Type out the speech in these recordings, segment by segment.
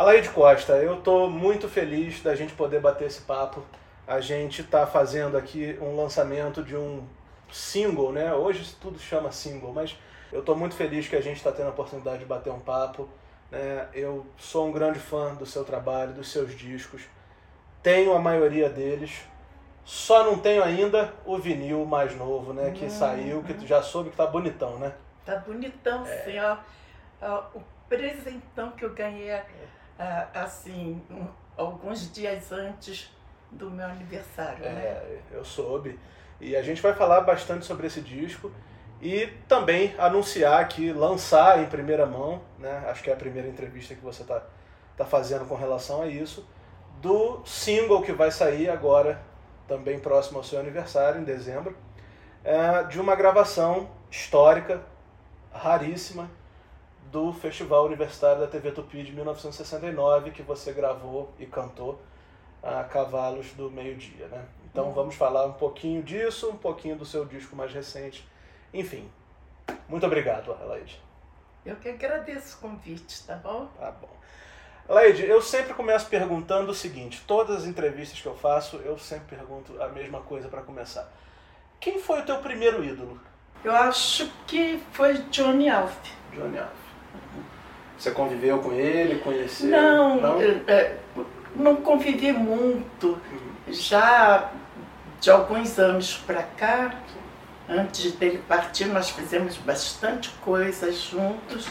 Alaide Costa, eu estou muito feliz da gente poder bater esse papo. A gente está fazendo aqui um lançamento de um single, né? Hoje tudo chama single, mas eu estou muito feliz que a gente está tendo a oportunidade de bater um papo. Né? Eu sou um grande fã do seu trabalho, dos seus discos. Tenho a maioria deles. Só não tenho ainda o vinil mais novo, né? Que uhum. saiu, que tu já soube que tá bonitão, né? Tá bonitão, é. sim, ó. O presentão que eu ganhei, é. Assim, um, alguns dias antes do meu aniversário, é, né? Eu soube. E a gente vai falar bastante sobre esse disco e também anunciar aqui, lançar em primeira mão, né? Acho que é a primeira entrevista que você está tá fazendo com relação a isso, do single que vai sair agora, também próximo ao seu aniversário, em dezembro, é, de uma gravação histórica, raríssima, do Festival Universitário da TV Tupi de 1969, que você gravou e cantou a Cavalos do Meio-Dia. Né? Então uhum. vamos falar um pouquinho disso, um pouquinho do seu disco mais recente. Enfim, muito obrigado, Elaide. Eu que agradeço o convite, tá bom? Tá bom. Leide, eu sempre começo perguntando o seguinte: todas as entrevistas que eu faço, eu sempre pergunto a mesma coisa para começar. Quem foi o teu primeiro ídolo? Eu acho que foi Johnny Alf. Johnny Alf. Você conviveu com ele, conheceu? Não, não, é, não convivi muito. Uhum. Já de alguns anos para cá, antes dele partir, nós fizemos bastante coisa juntos.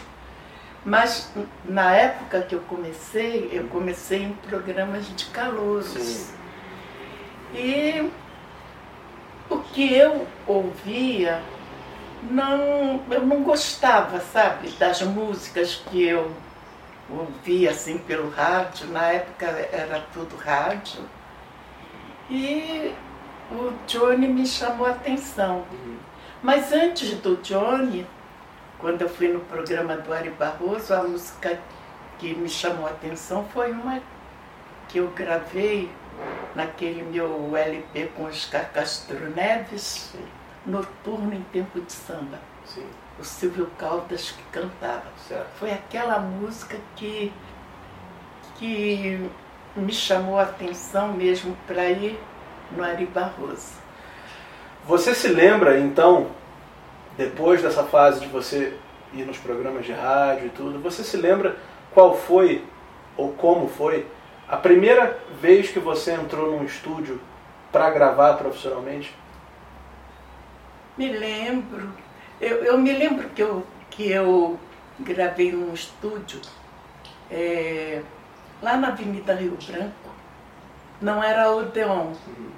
Mas na época que eu comecei, eu comecei em programas de calouros. Sim. E o que eu ouvia, não, eu não gostava, sabe, das músicas que eu ouvia assim pelo rádio. Na época era tudo rádio. E o Johnny me chamou a atenção. Mas antes do Johnny, quando eu fui no programa do Ari Barroso, a música que me chamou a atenção foi uma que eu gravei naquele meu LP com Oscar Castro Neves. Noturno em Tempo de Samba. Sim. O Silvio Caldas que cantava. Certo. Foi aquela música que, que me chamou a atenção mesmo para ir no Ari Barroso. Você se lembra, então, depois dessa fase de você ir nos programas de rádio e tudo, você se lembra qual foi ou como foi a primeira vez que você entrou num estúdio para gravar profissionalmente? Me lembro. Eu, eu me lembro que eu, que eu gravei num estúdio é, lá na Avenida Rio Branco. Não era Odeon. Uhum.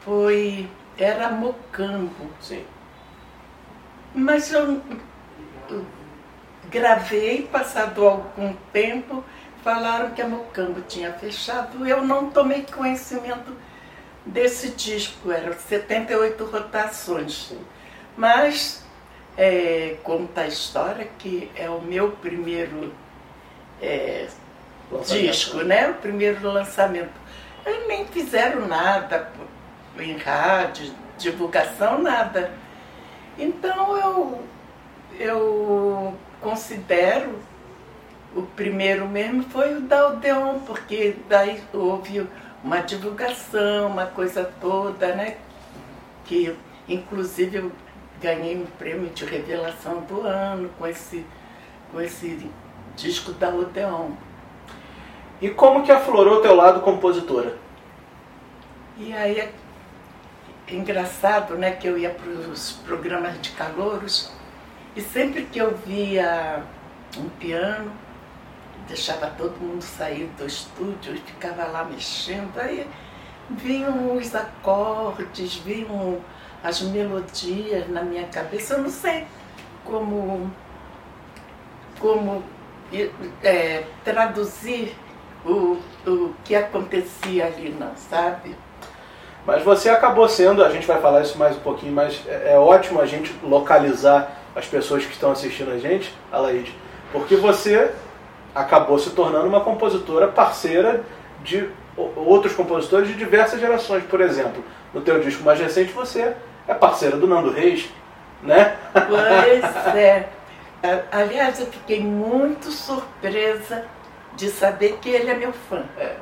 Foi. Era Mocambo. Sim. Mas eu, eu gravei, passado algum tempo, falaram que a Mocambo tinha fechado. Eu não tomei conhecimento desse disco, eram 78 rotações. Mas é, conta a história que é o meu primeiro é, disco, né? O primeiro lançamento. Eles nem fizeram nada em rádio, divulgação, nada. Então eu, eu considero o primeiro mesmo foi o da Odeon, porque daí houve uma divulgação, uma coisa toda, né? Que inclusive eu ganhei um prêmio de revelação do ano com esse, com esse disco da Odeon. E como que aflorou o teu lado compositora? E aí é engraçado, né, que eu ia para os programas de calouros e sempre que eu via um piano, deixava todo mundo sair do estúdio e ficava lá mexendo, aí vinham os acordes, vinham as melodias na minha cabeça, eu não sei como, como é, traduzir o, o que acontecia ali, não, sabe? Mas você acabou sendo, a gente vai falar isso mais um pouquinho, mas é, é ótimo a gente localizar as pessoas que estão assistindo a gente, Alaide, porque você acabou se tornando uma compositora parceira de outros compositores de diversas gerações. Por exemplo, no teu disco mais recente você é parceira do Nando Reis, né? Pois é. Aliás, eu fiquei muito surpresa de saber que ele é meu fã. É.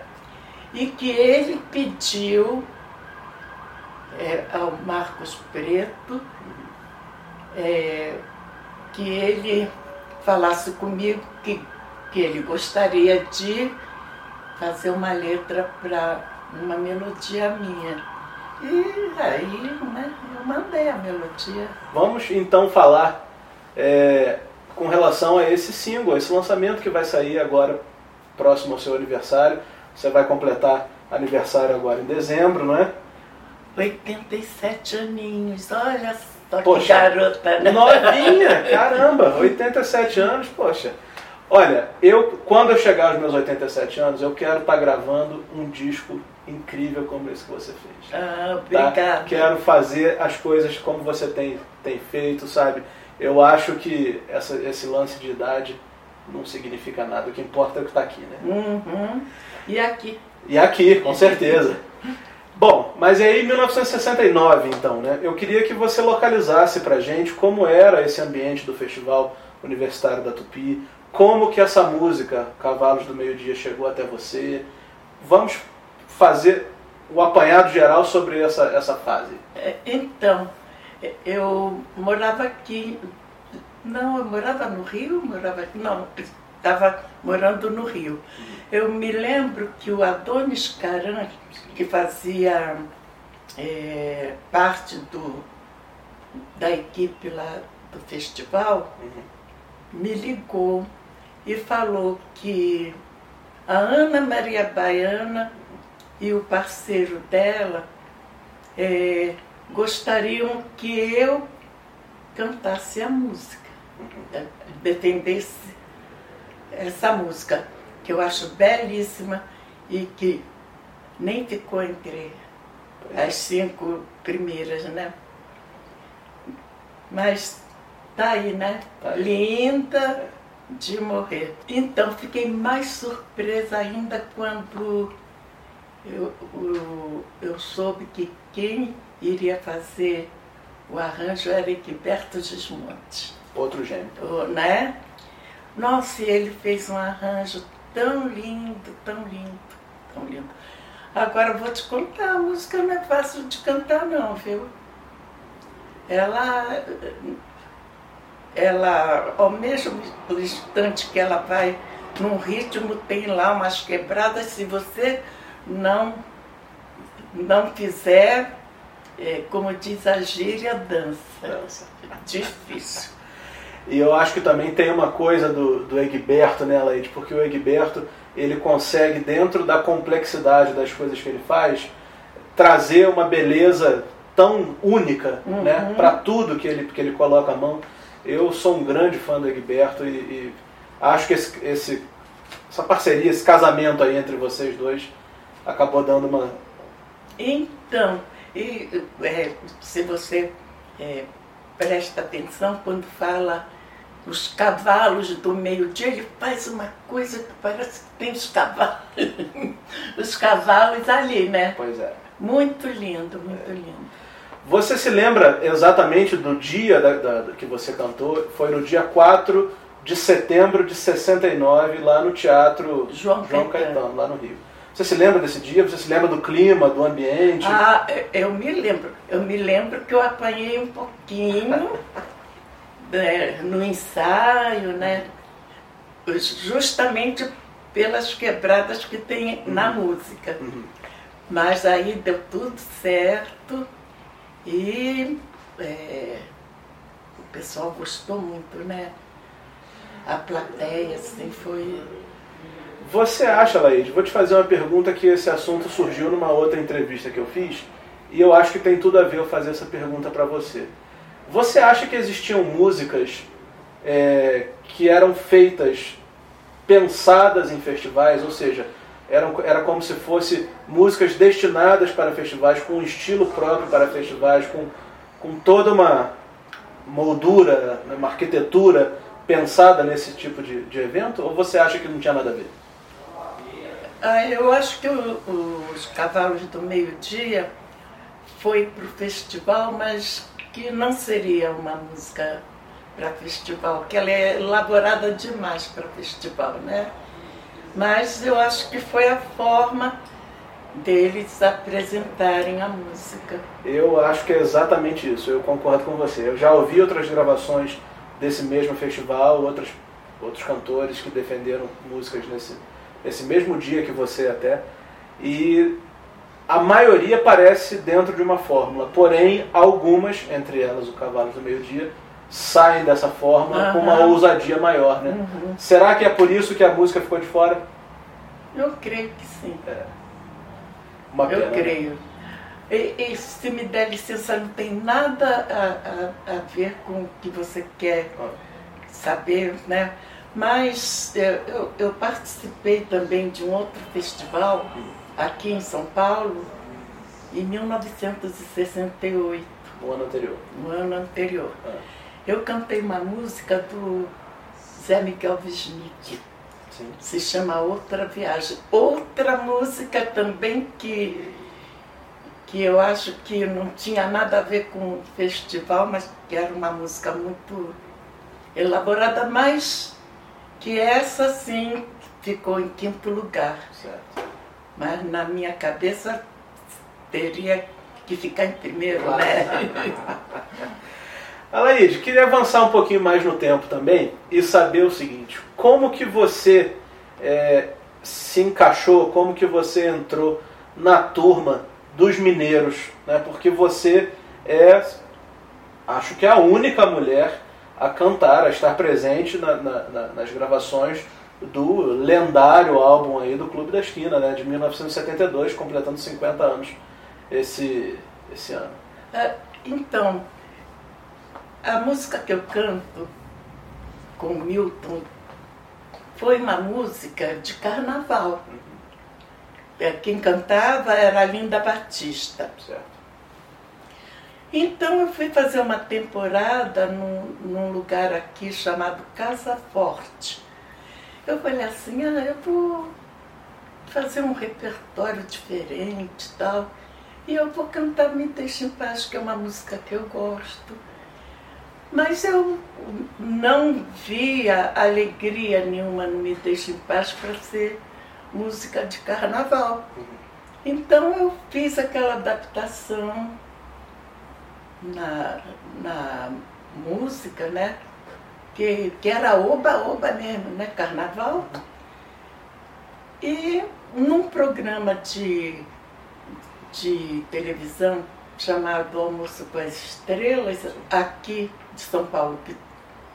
E que ele pediu é, ao Marcos Preto é, que ele falasse comigo que, que ele gostaria de fazer uma letra para uma melodia minha. E aí, né, eu mandei a melodia. Vamos então falar é, com relação a esse single, esse lançamento que vai sair agora próximo ao seu aniversário. Você vai completar aniversário agora em dezembro, não é? 87 aninhos, olha só que Poxa, garota, né? Novinha, caramba, 87 anos, poxa. Olha, eu quando eu chegar aos meus 87 anos, eu quero estar gravando um disco incrível como esse que você fez. Ah, tá? obrigada. Quero fazer as coisas como você tem, tem feito, sabe? Eu acho que essa, esse lance de idade não significa nada. O que importa é o que está aqui, né? Uhum. E aqui, E aqui, com certeza. Bom, mas e aí 1969 então, né? Eu queria que você localizasse pra gente como era esse ambiente do Festival Universitário da Tupi, como que essa música Cavalos do Meio Dia chegou até você. Vamos fazer o apanhado geral sobre essa, essa fase. É, Então, eu morava aqui. Não, eu morava no Rio, morava aqui. Não, estava morando no Rio. Eu me lembro que o Adonis Caran, que fazia é, parte do, da equipe lá do festival, me ligou e falou que a Ana Maria Baiana e o parceiro dela é, gostariam que eu cantasse a música, defendesse essa música, que eu acho belíssima e que nem ficou entre as cinco primeiras, né? Mas tá aí, né? Tá aí. Linda de morrer. Então fiquei mais surpresa ainda quando eu, eu, eu soube que quem iria fazer o arranjo era Egberto Gismonte, Outro gênio. o- né? Nossa, e ele fez um arranjo tão lindo, tão lindo, tão lindo. Agora eu vou te contar, a música não é fácil de cantar não, viu? Ela, ela, ao mesmo instante que ela vai num ritmo, tem lá umas quebradas, se você não, não fizer, é, como diz a gíria, dança. Dança. Difícil. E eu acho que também tem uma coisa do, do Egberto, né, Leide? Porque o Egberto, ele consegue, dentro da complexidade das coisas que ele faz, trazer uma beleza tão única Uhum. né, para tudo que ele, que ele coloca a mão. Eu sou um grande fã do Egberto e, e acho que esse, esse- essa parceria, esse casamento aí entre vocês dois acabou dando uma. Então, e, é, se você é, presta atenção quando fala os cavalos do meio-dia, ele faz uma coisa que parece que tem os cavalos, os cavalos ali, né? Pois é. Muito lindo, muito lindo. Você se lembra exatamente do dia da, da- que você cantou? Foi no dia 4 de setembro de 69, lá no Teatro João Caetano. lá no Rio. Você se lembra desse dia? Você se lembra do clima, do ambiente? Ah, eu- me lembro. Eu me lembro que eu apanhei um pouquinho né, no ensaio, né? Justamente pelas quebradas que tem na música. Uhum. Mas aí deu tudo certo e é, o pessoal gostou muito, né? A plateia, assim, foi. Você acha, Laide, vou te fazer uma pergunta que esse assunto surgiu numa outra entrevista que eu fiz e eu acho que tem tudo a ver eu fazer essa pergunta para você. Você acha que existiam músicas é, que eram feitas, pensadas em festivais, ou seja, eram, era como se fosse músicas destinadas para festivais, com um estilo próprio para festivais, com, com toda uma moldura, né, uma arquitetura pensada nesse tipo de, de evento? Ou você acha que não tinha nada a ver? Ah, eu acho que o- os Cavalos do Meio-Dia foi para o festival, mas que não seria uma música para festival, que ela é elaborada demais para festival, né? Mas eu acho que foi a forma deles apresentarem a música. Eu acho que é exatamente isso, eu concordo com você. Eu já ouvi outras gravações desse mesmo festival, outros, outros cantores que defenderam músicas nesse, nesse mesmo dia que você até, e a maioria parece dentro de uma fórmula, porém algumas, entre elas o Cavalo do Meio Dia, saem dessa fórmula uhum. com uma ousadia maior, né? Uhum. Será que é por isso que a música ficou de fora? Eu creio que sim. É. Uma pena, Eu creio. E, e, se me der licença, não tem nada a, a, a ver com o que você quer saber, né? Mas eu, eu, eu participei também de um outro festival aqui em São Paulo em 1968. O ano anterior. O ano anterior. Ah. Eu cantei uma música do Zé Miguel Wisnik. Se chama Outra Viagem. Outra música também que, que eu acho que não tinha nada a ver com o festival, mas que era uma música muito elaborada, mas que essa sim ficou em quinto lugar. Certo. Mas na minha cabeça teria que ficar em primeiro, claro. né? Alaide, queria avançar um pouquinho mais no tempo também e saber o seguinte: como que você é, se encaixou, como que você entrou na turma dos mineiros, né? Porque você é, acho que é a única mulher a cantar, a estar presente na, na, na, nas gravações do lendário álbum aí do Clube da Esquina, né? De 1972, completando 50 anos esse, esse ano. É, então, a música que eu canto com Milton foi uma música de carnaval. É, quem cantava era a Linda Batista. Certo. Então eu fui fazer uma temporada num, num lugar aqui chamado Casa Forte. Eu falei assim, ah, eu vou fazer um repertório diferente e tal. E eu vou cantar Me Deixa em Paz, que é uma música que eu gosto. Mas eu não via alegria nenhuma no Me Deixe em Paz para ser música de carnaval. Então eu fiz aquela adaptação na, na música, né? Que, que era oba-oba mesmo, né? Carnaval. E num programa de, de televisão chamado Almoço com as Estrelas, aqui de São Paulo, que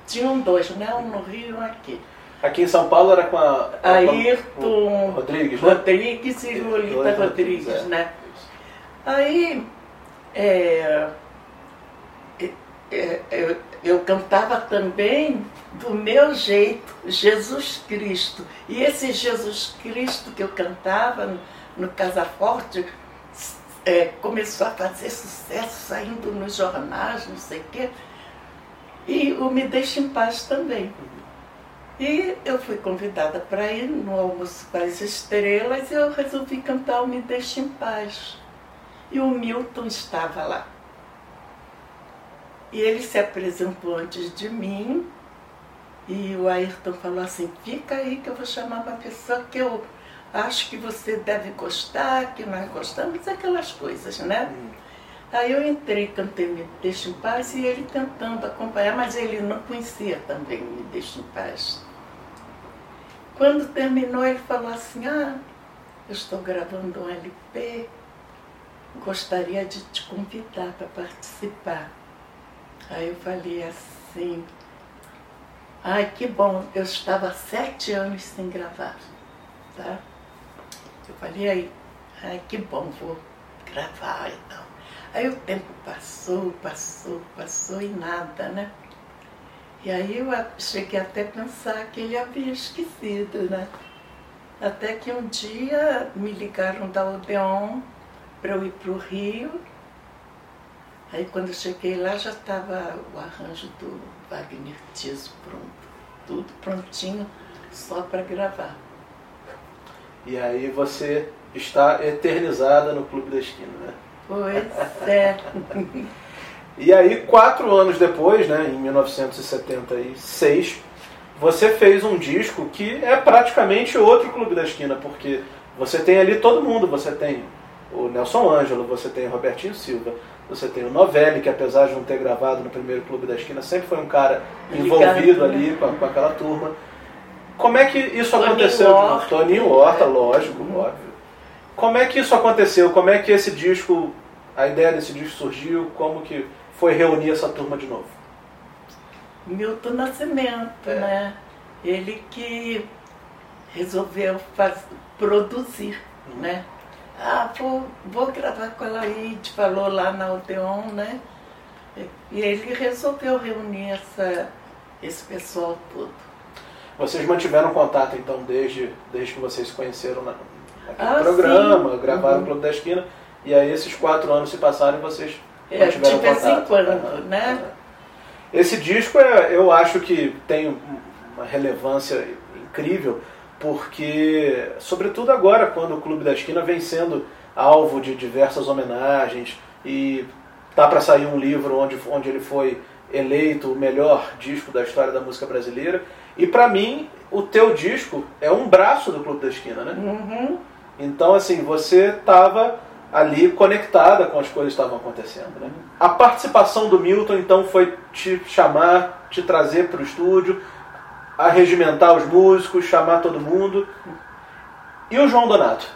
tinham dois, né? Um no Rio e um aqui. Aqui em São Paulo era com a. Ayrton Rodrigues, né? Rodrigues e Lolita Rodrigues, é. né? Aí é, é, eu, eu cantava também do meu jeito, Jesus Cristo. E esse Jesus Cristo que eu cantava no, no Casa Forte é, começou a fazer sucesso, saindo nos jornais, não sei o quê. E o Me Deixa em Paz também. E eu fui convidada para ir no almoço com as estrelas e eu resolvi cantar o Me Deixa em Paz. E o Milton estava lá. E ele se apresentou antes de mim e o Ayrton falou assim, fica aí que eu vou chamar uma pessoa que eu acho que você deve gostar, que nós gostamos, aquelas coisas, né? Aí eu entrei, cantei Me Deixa em Paz e ele tentando acompanhar, mas ele não conhecia também Me Deixa em Paz. Quando terminou, ele falou assim: Ah, eu estou gravando um LP, gostaria de te convidar para participar. Aí eu falei assim: Ai, que bom, eu estava sete anos sem gravar, tá? Eu falei aí, ai, que bom, vou gravar e tal. Aí o tempo passou, passou, passou e nada, né? E aí eu cheguei até a pensar que ele havia esquecido, né? Até que um dia me ligaram da Odeon para eu ir para o Rio. Aí quando eu cheguei lá já estava o arranjo do Wagner Tiso pronto. Tudo prontinho, só para gravar. E aí você está eternizada no Clube da Esquina, né? Pois é. e aí, quatro anos depois, né, em 1976, você fez um disco que é praticamente outro Clube da Esquina, porque você tem ali todo mundo, você tem o Nelson Ângelo, você tem o Robertinho Silva, você tem o Novelli, que apesar de não ter gravado no primeiro Clube da Esquina, sempre foi um cara envolvido ali com, com aquela turma. Como é que isso aconteceu? Horta. Toninho Horta, lógico, óbvio. Como é que isso aconteceu? Como é que esse disco, a ideia desse disco surgiu? Como que foi reunir essa turma de novo? Milton Nascimento, é. né? Ele que resolveu faz, produzir, uhum. né? Ah, vou, vou gravar com a Laide, falou lá na Odeon, né? E ele resolveu reunir essa, esse pessoal todo. Vocês mantiveram contato, então, desde, desde que vocês se conheceram na, naquele ah, programa, sim. gravaram uhum. o Clube da Esquina, e aí esses quatro anos se passaram e vocês é, mantiveram de vez contato. em quando, uhum. né? Uhum. Esse disco, é, eu acho que tem uma relevância incrível, porque, sobretudo agora, quando o Clube da Esquina vem sendo alvo de diversas homenagens e tá para sair um livro onde, onde ele foi eleito o melhor disco da história da música brasileira. E para mim, o teu disco é um braço do Clube da Esquina, né? Uhum. Então, assim, você estava ali conectada com as coisas que estavam acontecendo. Né? A participação do Milton, então, foi te chamar, te trazer para o estúdio, arregimentar os músicos, chamar todo mundo. E o João Donato?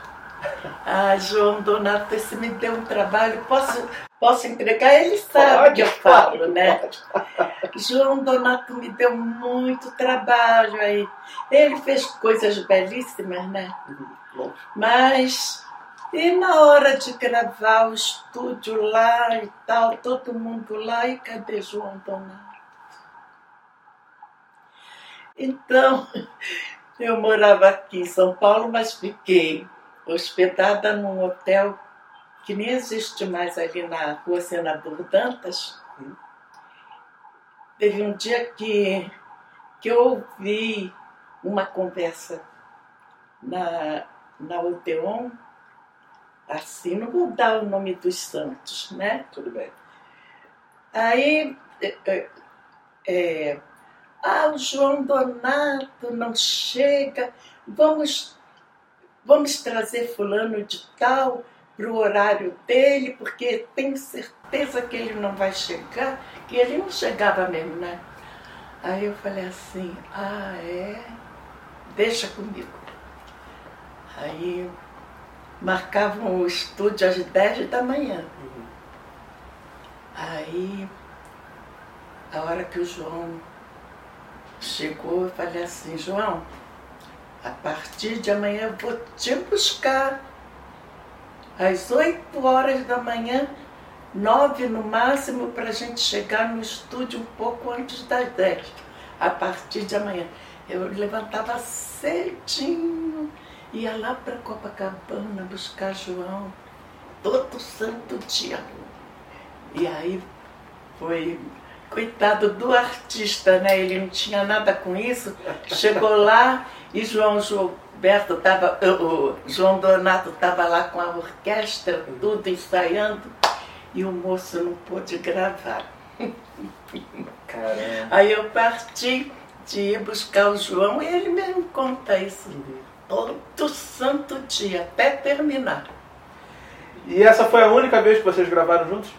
Ah, João Donato, esse me deu um trabalho. Posso, posso entregar? Ele sabe pode, que eu falo, pode, né? Pode. João Donato me deu muito trabalho aí. Ele fez coisas belíssimas, né? Uhum, Mas e na hora de gravar o estúdio lá e tal, todo mundo lá, e cadê João Donato? Então, eu morava aqui em São Paulo, mas fiquei hospedada num hotel que nem existe mais ali na rua Senador Dantas. Teve um dia que, que eu ouvi uma conversa na, na Odeon assim, não vou dar o nome dos santos, né? Tudo bem. Aí, é, é, é, ah, o João Donato não chega, vamos, vamos trazer fulano de tal para o horário dele, porque tenho certeza que ele não vai chegar, que ele não chegava mesmo, né? Aí eu falei assim, ah é? Deixa comigo. Aí marcavam o estúdio às 10 da manhã. Uhum. Aí, a hora que o João chegou, eu falei assim, João, a partir de amanhã eu vou te buscar. Às 8 horas da manhã, 9 no máximo, para a gente chegar no estúdio um pouco antes das 10. A partir de amanhã. Eu levantava cedinho Ia lá para Copacabana buscar João todo santo dia. E aí foi, coitado do artista, né? Ele não tinha nada com isso. Chegou lá e João Gilberto estava, o João Donato estava lá com a orquestra, tudo ensaiando, e o moço não pôde gravar. Caramba. Aí eu parti de ir buscar o João e ele mesmo conta isso. Todo santo dia, até terminar. E essa foi a única vez que vocês gravaram juntos?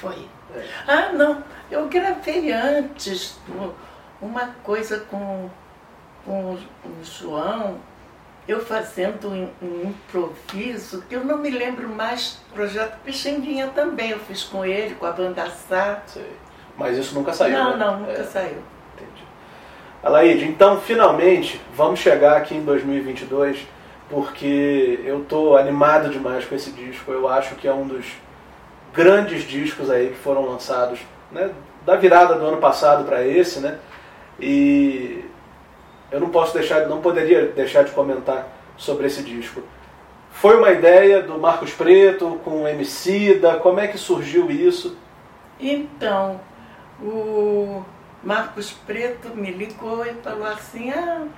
Foi. É. Ah, não. Eu gravei antes uma coisa com, com o João, eu fazendo um, um improviso, que eu não me lembro mais, projeto Pixinguinha também, eu fiz com ele, com a banda Sá. Mas isso nunca saiu, Não, né? não, nunca é. saiu. Alaide, então finalmente vamos chegar aqui em 2022 porque eu estou animado demais com esse disco. Eu acho que é um dos grandes discos aí que foram lançados, né, da virada do ano passado para esse, né? E eu não posso deixar, não poderia deixar de comentar sobre esse disco. Foi uma ideia do Marcos Preto com o Emicida, como é que surgiu isso? Então, o Marcos Preto me ligou e falou assim, ah,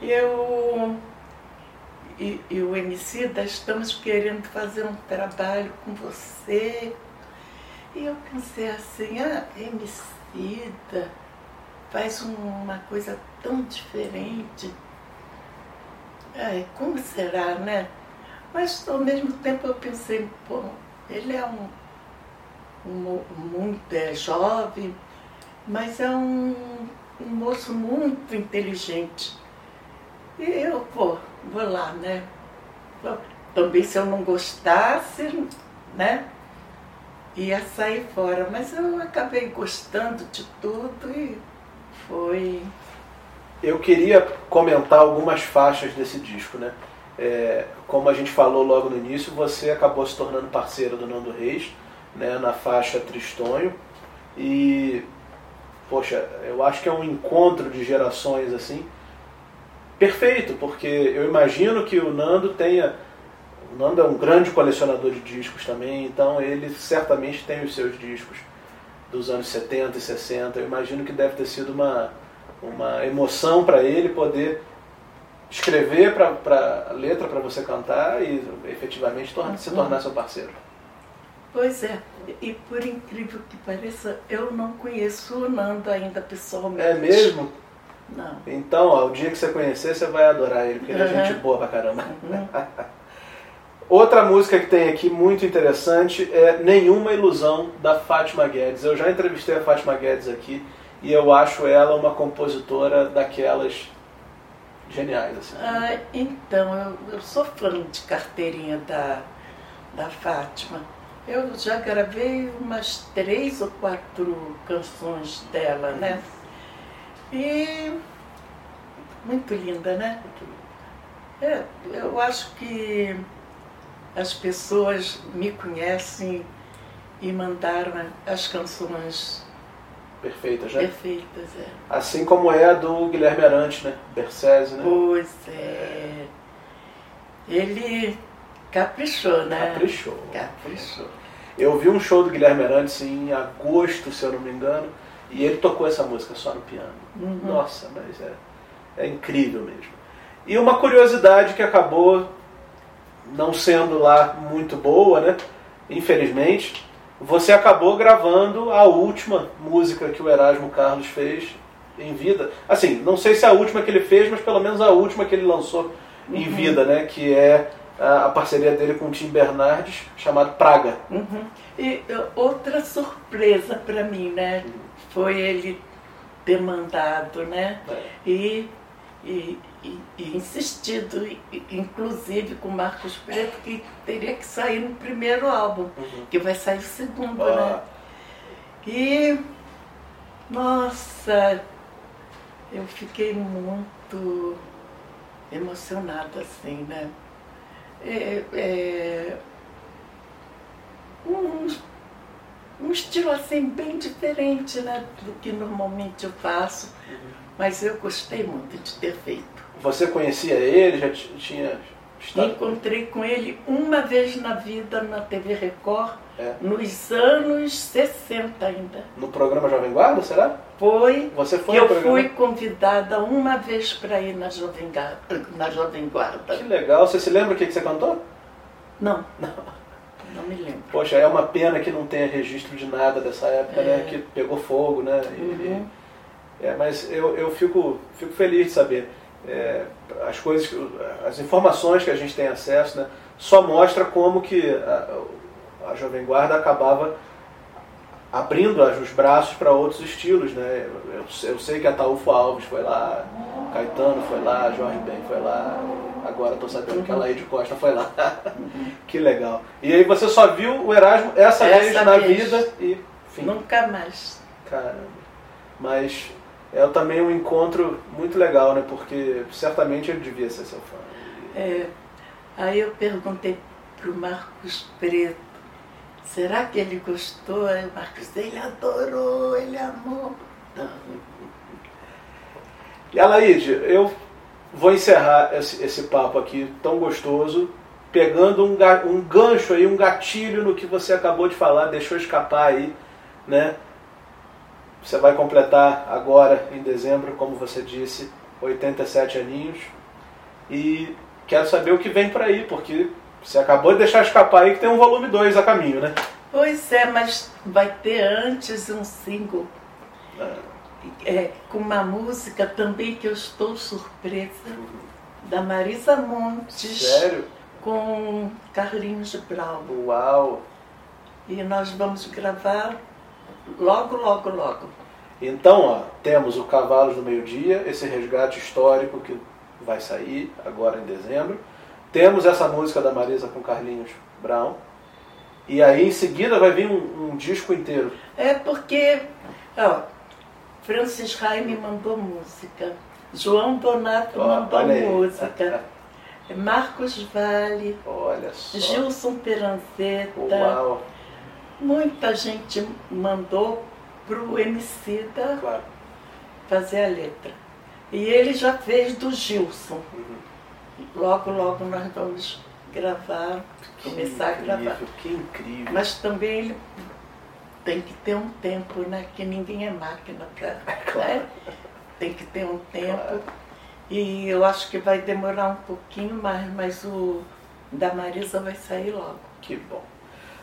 eu e, e o Emicida estamos querendo fazer um trabalho com você. E eu pensei assim, ah, Emicida, faz uma coisa tão diferente. Ai, como será, né? Mas ao mesmo tempo eu pensei, pô, ele é um, um muito é jovem, mas é um, um moço muito inteligente. E eu, pô, vou lá, né? Também se eu não gostasse, né? Ia sair fora. Mas eu acabei gostando de tudo e foi. Eu queria comentar algumas faixas desse disco, né? É, como a gente falou logo no início, você acabou se tornando parceiro do Nando Reis, né, na faixa Tristonho. E, poxa, eu acho que é um encontro de gerações assim perfeito, porque eu imagino que o Nando tenha. O Nando é um grande colecionador de discos também, então ele certamente tem os seus discos dos anos 70 e 60. Eu imagino que deve ter sido uma, uma emoção para ele poder escrever para letra para você cantar e efetivamente torna, se tornar seu parceiro. Pois é, e por incrível que pareça, eu não conheço o Nando ainda pessoalmente. É mesmo? Não. Então, ó, o dia que você conhecer, você vai adorar ele, porque ele Uhum. é gente boa pra caramba. Uhum. Outra música que tem aqui muito interessante é Nenhuma Ilusão da Fátima Guedes. Eu já entrevistei a Fátima Guedes aqui e eu acho ela uma compositora daquelas geniais. Assim. Ah, então, eu, eu sou fã de carteirinha da, da Fátima. Eu já gravei umas três ou quatro canções dela, né? E muito linda, né? É, eu acho que as pessoas me conhecem e mandaram as canções Perfeita já. perfeitas. É. Assim como é a do Guilherme Arantes, né? Bercese, né? Pois é. Ele caprichou, né? Caprichou. Caprichou. Eu vi um show do Guilherme Arantes em agosto, se eu não me engano, e ele tocou essa música só no piano. Uhum. Nossa, mas é, é incrível mesmo. E uma curiosidade que acabou não sendo lá muito boa, né? Infelizmente, você acabou gravando a última música que o Erasmo Carlos fez em vida. Assim, não sei se é a última que ele fez, mas pelo menos a última que ele lançou em Uhum. vida, né? Que é a, parceria dele com o Tim Bernardes, chamado Praga. Uhum. E uh, outra surpresa para mim, né? Foi ele ter mandado, né? É. E, e, e- e insistido, inclusive com Marcos Preto, que teria que sair no primeiro álbum, Uhum. que vai sair o segundo, Ah. né? E, nossa, eu fiquei muito emocionada, assim, né? É, é, um, um estilo, assim, bem diferente, né? Do que normalmente eu faço, mas eu gostei muito de ter feito. Você conhecia ele? Já tinha estado? Encontrei com ele uma vez na vida na TV Record, É. nos anos 60 ainda. No programa Jovem Guarda, será? Foi Você foi eu programa? fui convidada uma vez para ir na Jovem, Ga- na Jovem Guarda. Que legal. Você se lembra o que que você cantou? Não, não me lembro. Poxa, é uma pena que não tenha registro de nada dessa época, né? É. Que pegou fogo, né? E- Uhum. é, mas eu, eu fico, fico feliz de saber. É, as coisas, as informações que a gente tem acesso, né? Só mostra como que a, a Jovem Guarda acabava abrindo os braços para outros estilos, né? Eu, eu- sei que Ataúfo Alves foi lá, Caetano foi lá, Jorge Ben foi lá, agora estou sabendo que a Laíde Costa foi lá. que legal. E aí você só viu o Erasmo essa, Essa vez na vez. vida e enfim. Nunca mais. Caramba. Mas é também um encontro muito legal, né? Porque certamente ele devia ser seu fã. É, aí eu perguntei para o Marcos Preto, será que ele gostou? Aí o Marcos, ele adorou, ele amou. Então, E Alaide, eu vou encerrar esse, esse papo aqui tão gostoso, pegando um, um gancho aí, um gatilho no que você acabou de falar, deixou escapar aí, né? Você vai completar agora, em dezembro, como você disse, 87 aninhos. E quero saber o que vem por aí, porque você acabou de deixar escapar aí que tem um volume 2 a caminho, né? Pois é, mas vai ter antes um single. É. é, com uma música também que eu estou surpresa, da Marisa Montes. Sério? Com Carlinhos Brau. Uau! E nós vamos gravar logo, logo, logo. Então, ó, temos o Cavalos do Meio-Dia, esse resgate histórico que vai sair agora em dezembro. Temos essa música da Marisa com Carlinhos Brown. E aí em seguida vai vir um, um disco inteiro. É porque, ó, Francis Raime mandou música, João Donato Ó, mandou música, Marcos Vale, Olha só. Gilson Peranzeta, Uau! Muita gente mandou pro MC da Claro. fazer a letra. E ele já fez do Gilson. Uhum. Logo, logo nós vamos gravar, começar a que gravar. incrível, Que incrível. Mas também ele tem que ter um tempo, né? Que ninguém é máquina para. Claro. Né? Tem que ter um tempo. Claro. E eu acho que vai demorar um pouquinho mais, mas o da Marisa vai sair logo. Que bom.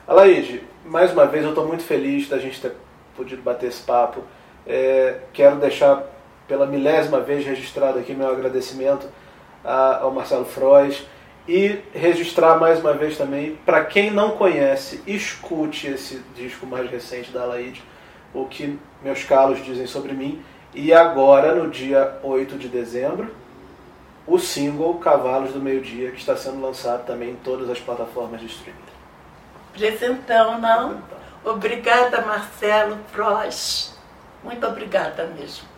Alaide, mais uma vez eu estou muito feliz da gente ter podido bater esse papo. É, quero deixar pela milésima vez registrado aqui meu agradecimento a- ao Marcelo Frois e registrar mais uma vez também, para quem não conhece, escute esse disco mais recente da Alaide, o que meus calos dizem sobre mim. E agora, no dia 8 de dezembro, o single Cavalos do Meio Dia, que está sendo lançado também em todas as plataformas de streaming. Presentão, não? Obrigada, Marcelo Frois. Muito obrigada mesmo.